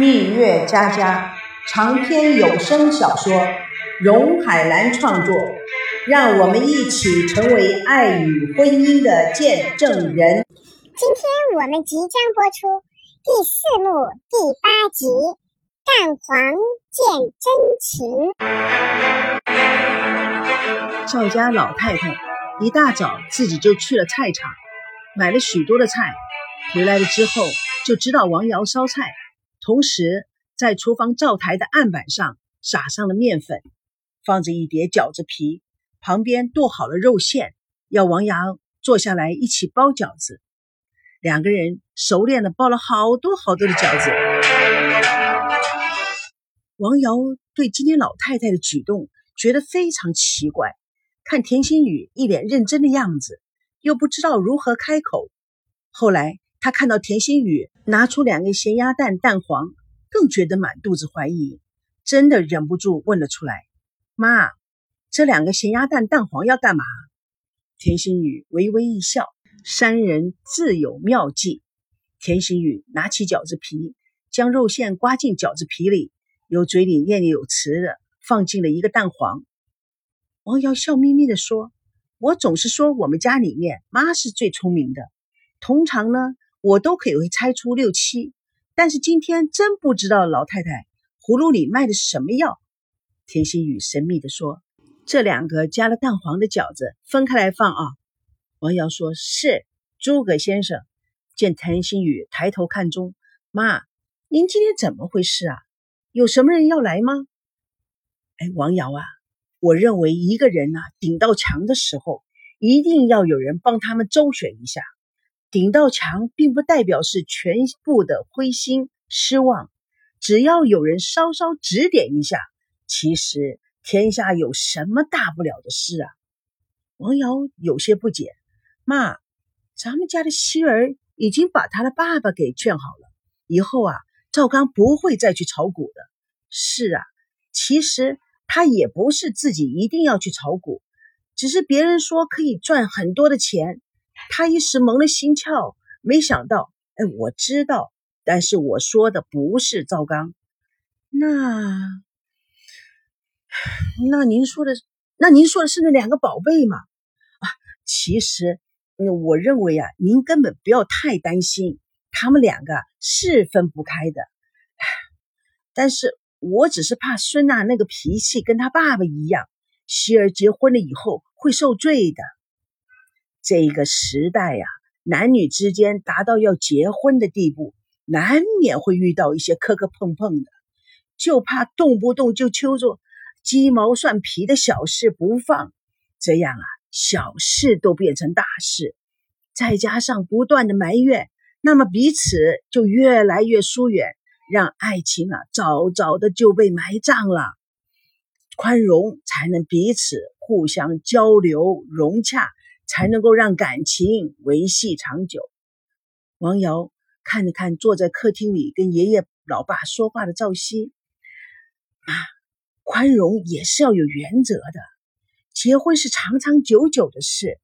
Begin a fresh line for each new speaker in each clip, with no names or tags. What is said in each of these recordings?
蜜月佳佳长篇有声小说，荣海兰创作，让我们一起成为爱与婚姻的见证人。
今天我们即将播出第四幕第八集《蛋黄见
真情》。赵家老太太一大早自己就去了菜场，买了许多的菜，回来了之后就知道王瑶烧菜。同时，在厨房灶台的案板上撒上了面粉，放着一碟饺子皮，旁边剁好了肉馅，要王瑶坐下来一起包饺子。两个人熟练的包了好多好多的饺子。王瑶对今天老太太的举动觉得非常奇怪，看田心雨一脸认真的样子，又不知道如何开口。后来。他看到田心雨拿出两个咸鸭蛋蛋黄，更觉得满肚子怀疑，真的忍不住问了出来：“妈，这两个咸鸭蛋蛋黄要干嘛？”田心雨微微一笑：“山人自有妙计。”田心雨拿起饺子皮，将肉馅刮进饺子皮里，又嘴里念念有词的放进了一个蛋黄。王瑶笑眯眯地说：“我总是说我们家里面妈是最聪明的，通常呢。”我都可以会猜出六七，但是今天真不知道老太太葫芦里卖的是什么药。田心雨神秘地说：“这两个加了蛋黄的饺子分开来放啊。”王瑶说：“是。”诸葛先生见田心雨抬头看中，妈，您今天怎么回事啊？有什么人要来吗？哎，王瑶啊，我认为一个人呐顶到墙的时候，一定要有人帮他们周旋一下。顶到墙，并不代表是全部的灰心失望。只要有人稍稍指点一下，其实天下有什么大不了的事啊？王瑶有些不解：“妈，咱们家的希儿已经把他的爸爸给劝好了，以后啊，赵刚不会再去炒股的。是啊，其实他也不是自己一定要去炒股，只是别人说可以赚很多的钱。”他一时蒙了心窍，没想到，哎，我知道，但是我说的不是赵刚，那，那您说的，那您说的是那两个宝贝吗？啊，其实，我认为啊，您根本不要太担心，他们两个是分不开的，但是我只是怕孙娜那个脾气跟他爸爸一样，希儿结婚了以后会受罪的。这个时代呀，男女之间达到要结婚的地步，难免会遇到一些磕磕碰碰的，就怕动不动就揪着鸡毛蒜皮的小事不放，这样啊，小事都变成大事，再加上不断的埋怨，那么彼此就越来越疏远，让爱情啊早早的就被埋葬了。宽容才能彼此互相交流融洽。才能够让感情维系长久。王瑶看了看坐在客厅里跟爷爷老爸说话的赵熙，啊，宽容也是要有原则的。结婚是长长久久的事，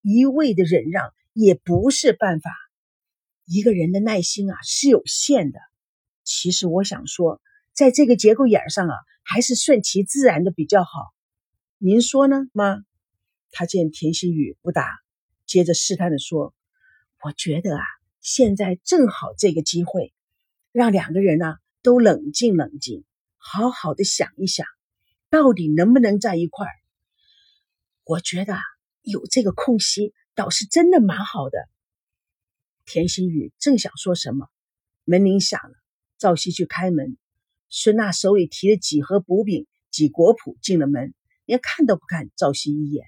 一味的忍让也不是办法。一个人的耐心啊是有限的。其实我想说，在这个节骨眼上啊，还是顺其自然的比较好。您说呢，妈？他见田心雨不答，接着试探的说：“我觉得啊，现在正好这个机会，让两个人呢都冷静冷静，好好的想一想，到底能不能在一块儿。我觉得有这个空隙，倒是真的蛮好的。”田心雨正想说什么，门铃响了，赵熙去开门，孙娜手里提着几盒补饼、几果脯进了门，连看都不看赵熙一眼。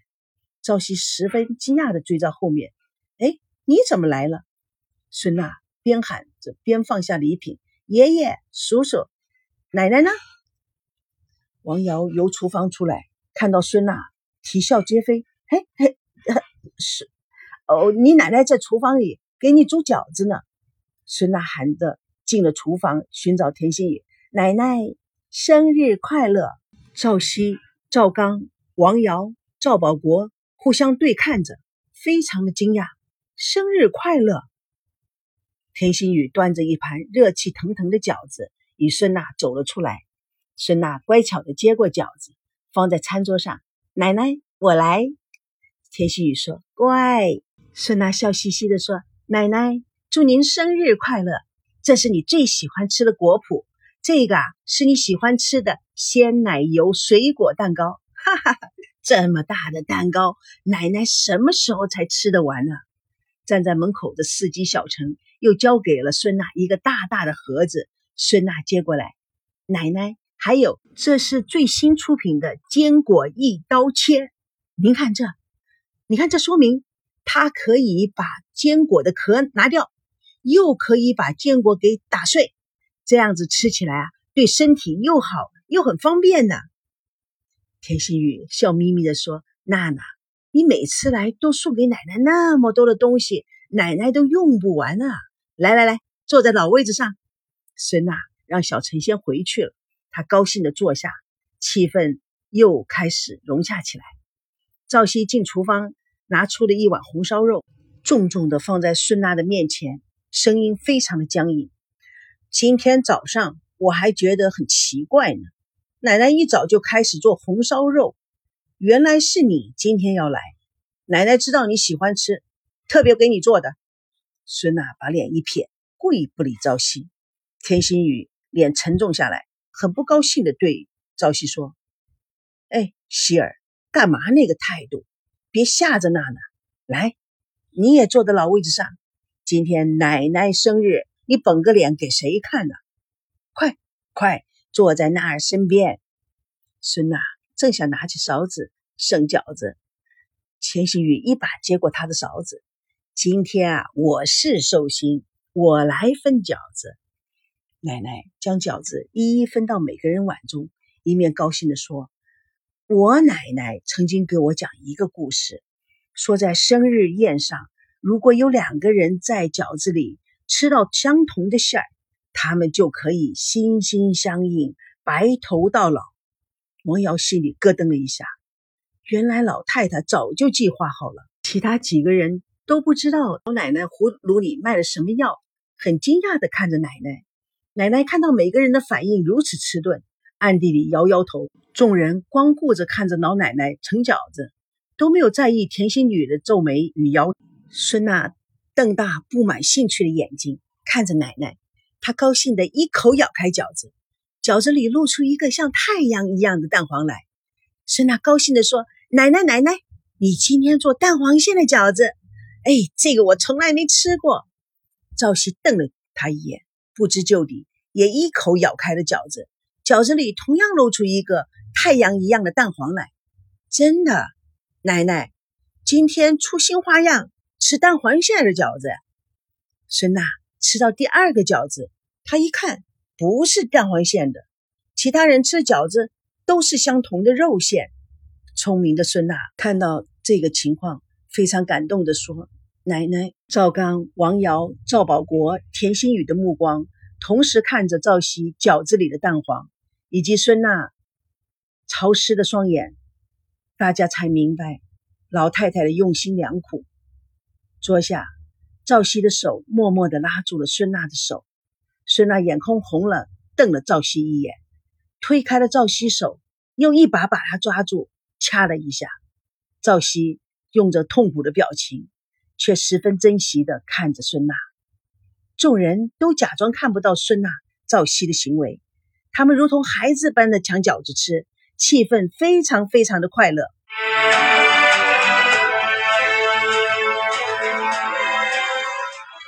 赵熙十分惊讶的追在后面，哎，你怎么来了？孙娜边喊着边放下礼品。爷爷、叔叔、奶奶呢？王瑶由厨房出来，看到孙娜，啼笑皆非。嘿嘿，是哦，你奶奶在厨房里给你煮饺子呢。孙娜喊着进了厨房，寻找田心雨。奶奶生日快乐！赵熙、赵刚、王瑶、赵保国。互相对看着，非常的惊讶。生日快乐！田心雨端着一盘热气腾腾的饺子，与孙娜走了出来。孙娜乖巧的接过饺子，放在餐桌上。奶奶，我来。田心雨说：“乖。”孙娜笑嘻嘻的说：“奶奶，祝您生日快乐！这是你最喜欢吃的果脯，这个啊是你喜欢吃的鲜奶油水果蛋糕。哈哈哈，这么大的蛋糕，奶奶什么时候才吃得完呢？”站在门口的司机小陈又交给了孙娜一个大大的盒子。孙娜接过来，奶奶，还有，这是最新出品的坚果一刀切。您看这，你看这说明它可以把坚果的壳拿掉，又可以把坚果给打碎，这样子吃起来啊，对身体又好又很方便呢。田心雨笑眯眯的说：“娜娜。”你每次来都送给奶奶那么多的东西，奶奶都用不完啊！来来来，坐在老位子上。孙娜让小陈先回去了，他高兴的坐下，气氛又开始融洽起来。赵熙进厨房，拿出了一碗红烧肉，重重的放在孙娜的面前，声音非常的僵硬。今天早上我还觉得很奇怪呢，奶奶一早就开始做红烧肉。原来是你今天要来，奶奶知道你喜欢吃，特别给你做的。孙娜把脸一撇，故意不理朝夕。田心雨脸沉重下来，很不高兴的对朝夕说：“哎，希儿，干嘛那个态度？别吓着娜娜。来，你也坐在老位置上。今天奶奶生日，你绷个脸给谁看呢？快快坐在娜儿身边。”孙娜。正想拿起勺子盛饺子，钱新宇一把接过他的勺子。今天啊，我是寿星，我来分饺子。奶奶将饺子一一分到每个人碗中，一面高兴地说：“我奶奶曾经给我讲一个故事，说在生日宴上，如果有两个人在饺子里吃到相同的馅儿，他们就可以心心相印，白头到老。”王瑶心里咯噔了一下，原来老太太早就计划好了。其他几个人都不知道老奶奶葫芦里卖了什么药，很惊讶地看着奶奶。奶奶看到每个人的反应如此迟钝，暗地里摇摇头。众人光顾着看着老奶奶盛饺子，都没有在意甜心女的皱眉与摇。孙娜瞪大布满兴趣的眼睛看着奶奶，他高兴地一口咬开饺子。饺子里露出一个像太阳一样的蛋黄来，孙娜高兴地说：“奶奶，奶奶，你今天做蛋黄馅的饺子，哎，这个我从来没吃过。”赵熙瞪了他一眼，不知就里，也一口咬开了饺子，饺子里同样露出一个太阳一样的蛋黄来。真的，奶奶，今天出新花样，吃蛋黄馅的饺子。孙娜吃到第二个饺子，他一看。不是蛋黄馅的，其他人吃饺子都是相同的肉馅。聪明的孙娜看到这个情况，非常感动的说：“奶奶。”赵刚、王瑶、赵保国、田心宇的目光同时看着赵熙饺子里的蛋黄，以及孙娜潮湿的双眼，大家才明白老太太的用心良苦。桌下，赵熙的手默默的拉住了孙娜的手。孙娜眼眶红了，瞪了赵熙一眼，推开了赵熙手，又一把把他抓住，掐了一下。赵熙用着痛苦的表情，却十分珍惜的看着孙娜。众人都假装看不到孙娜、赵熙的行为，他们如同孩子般的抢饺子吃，气氛非常非常的快乐。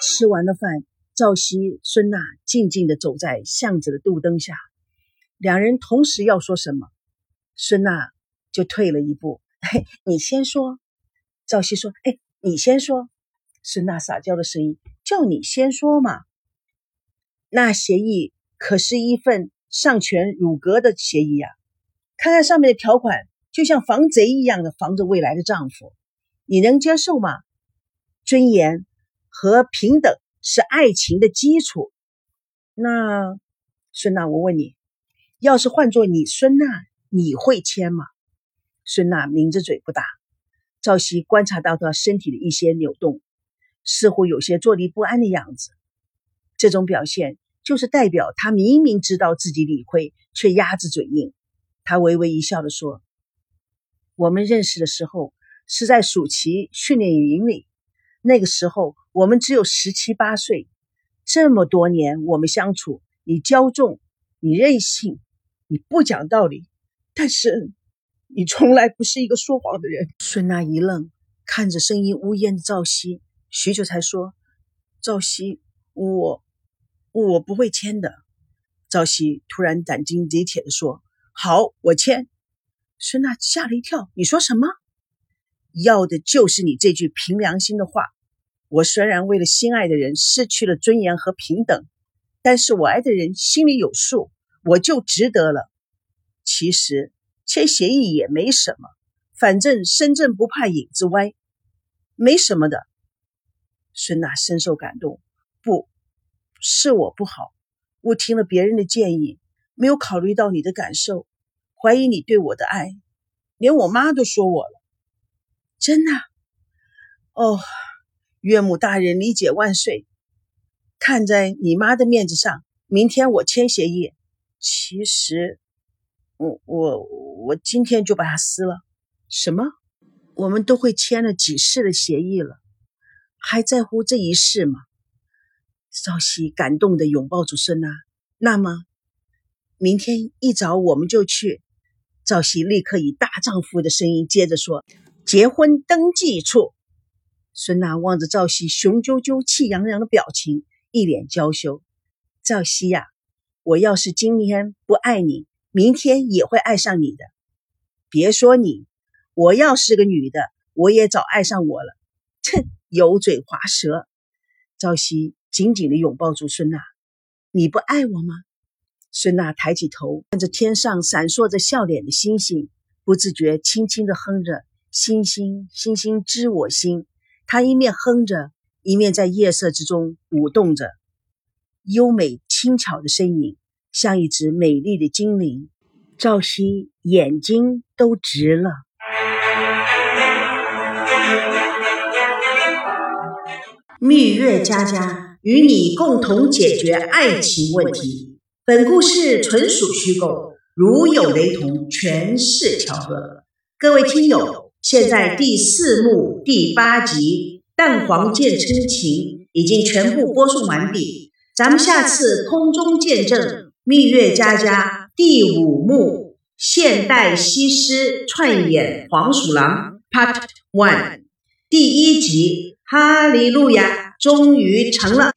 吃完了饭。赵熙、孙娜静静地走在巷子的路灯下，两人同时要说什么，孙娜就退了一步。嘿，你先说。赵熙说：“哎，你先说。”孙娜撒娇的声音：“叫你先说嘛。”那协议可是一份上权辱格的协议呀！看看上面的条款，就像防贼一样的防着未来的丈夫，你能接受吗？尊严和平等。是爱情的基础。那孙娜，我问你，要是换做你孙娜，你会签吗？孙娜抿着嘴不答。赵熙观察到她身体的一些扭动，似乎有些坐立不安的样子。这种表现就是代表他明明知道自己理亏，却鸭子嘴硬。他微微一笑的说：“我们认识的时候是在暑期训练营里，那个时候我们只有十七八岁。这么多年我们相处，你骄纵，你任性，你不讲道理，但是你从来不是一个说谎的人。”孙娜一愣，看着声音呜咽的赵熙，许久才说：“赵熙，我我不会签的。”赵熙突然斩钉截铁的说。好，我签。孙娜吓了一跳，你说什么？要的就是你这句凭良心的话。我虽然为了心爱的人失去了尊严和平等，但是我爱的人心里有数，我就值得了。其实签协议也没什么，反正身正不怕影子歪，没什么的。孙娜深受感动，不是我不好，我听了别人的建议。没有考虑到你的感受，怀疑你对我的爱，连我妈都说我了。真的？哦，岳母大人理解万岁。看在你妈的面子上，明天我签协议。其实，我我我今天就把它撕了。什么？我们都会签了几世的协议了，还在乎这一世吗？赵熙感动的拥抱住孙娜。那么。明天一早我们就去。赵熙立刻以大丈夫的声音接着说：“结婚登记处。”孙娜望着赵熙雄赳赳、气洋洋的表情，一脸娇羞。赵熙呀，我要是今天不爱你，明天也会爱上你的。别说你，我要是个女的，我也早爱上我了。哼，油嘴滑舌。赵熙紧紧地拥抱住孙娜：“你不爱我吗？”孙娜抬起头，看着天上闪烁着笑脸的星星，不自觉轻轻地哼着“星星星星知我心”。她一面哼着，一面在夜色之中舞动着，优美轻巧的身影像一只美丽的精灵。赵熙眼睛都直了。
蜜月佳佳与你共同解决爱情问题。本故事纯属虚构，如有雷同，全是巧合。各位听友，现在第四幕第八集《蛋黄见真情》已经全部播送完毕，咱们下次空中见证《蜜月佳佳》第五幕现代西施串演黄鼠狼 Part One 第一集，哈利路亚，终于成了。